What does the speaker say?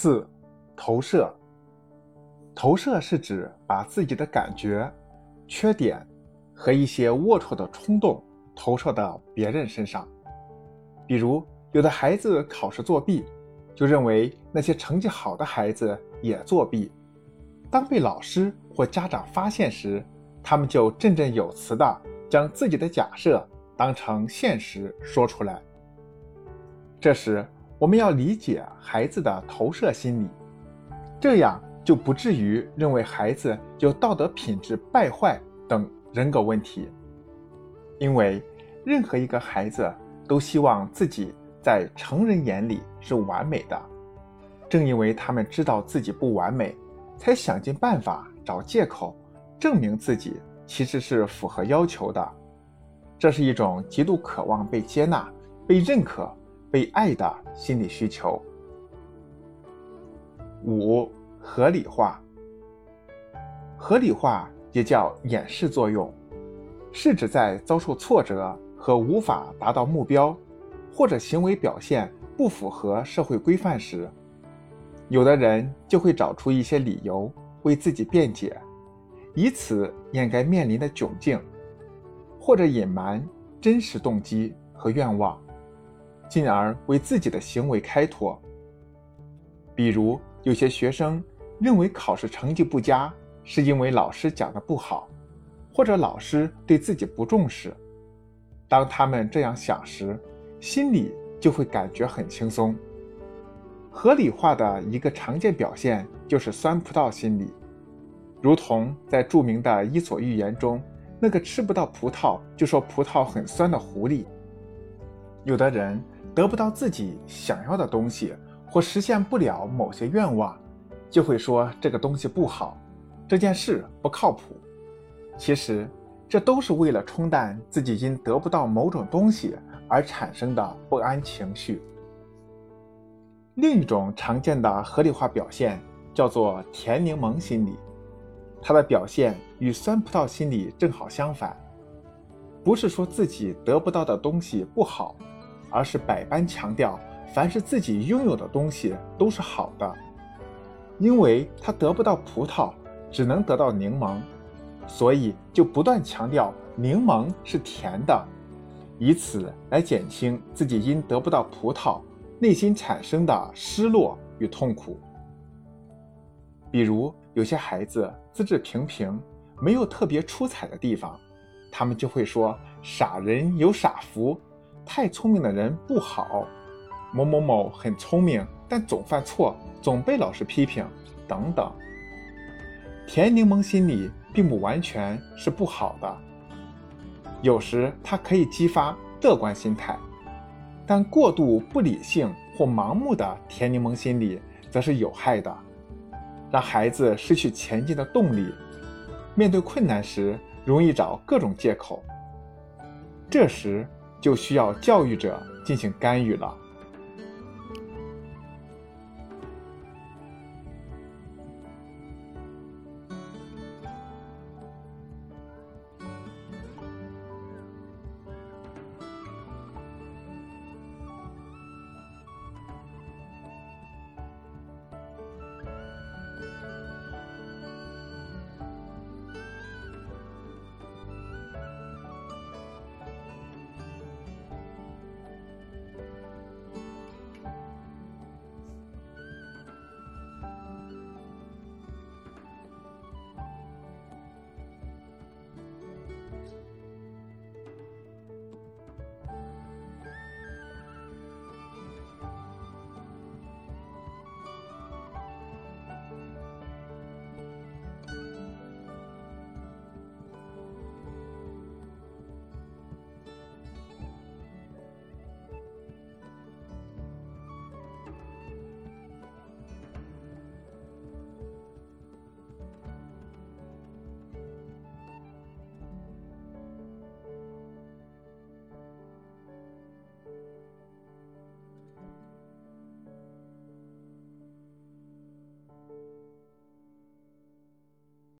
四、投射。投射是指把自己的感觉、缺点和一些龌龊的冲动投射到别人身上。比如，有的孩子考试作弊，就认为那些成绩好的孩子也作弊。当被老师或家长发现时，他们就振振有词地将自己的假设当成现实说出来。这时，我们要理解孩子的投射心理，这样就不至于认为孩子有道德品质败坏等人格问题。因为任何一个孩子都希望自己在成人眼里是完美的，正因为他们知道自己不完美，才想尽办法找借口证明自己其实是符合要求的。这是一种极度渴望被接纳、被认可。被爱的心理需求。五、合理化。合理化也叫掩饰作用，是指在遭受挫折和无法达到目标，或者行为表现不符合社会规范时，有的人就会找出一些理由为自己辩解，以此掩盖面临的窘境，或者隐瞒真实动机和愿望。进而为自己的行为开脱。比如，有些学生认为考试成绩不佳是因为老师讲的不好，或者老师对自己不重视。当他们这样想时，心里就会感觉很轻松。合理化的一个常见表现就是酸葡萄心理，如同在著名的《伊索寓言》中那个吃不到葡萄就说葡萄很酸的狐狸。有的人。得不到自己想要的东西，或实现不了某些愿望，就会说这个东西不好，这件事不靠谱。其实，这都是为了冲淡自己因得不到某种东西而产生的不安情绪。另一种常见的合理化表现叫做甜柠檬心理，它的表现与酸葡萄心理正好相反，不是说自己得不到的东西不好。而是百般强调，凡是自己拥有的东西都是好的，因为他得不到葡萄，只能得到柠檬，所以就不断强调柠檬是甜的，以此来减轻自己因得不到葡萄内心产生的失落与痛苦。比如有些孩子资质平平，没有特别出彩的地方，他们就会说：“傻人有傻福。”太聪明的人不好，某某某很聪明，但总犯错，总被老师批评，等等。甜柠檬心理并不完全是不好的，有时它可以激发乐观心态，但过度不理性或盲目的甜柠檬心理则是有害的，让孩子失去前进的动力，面对困难时容易找各种借口。这时。就需要教育者进行干预了。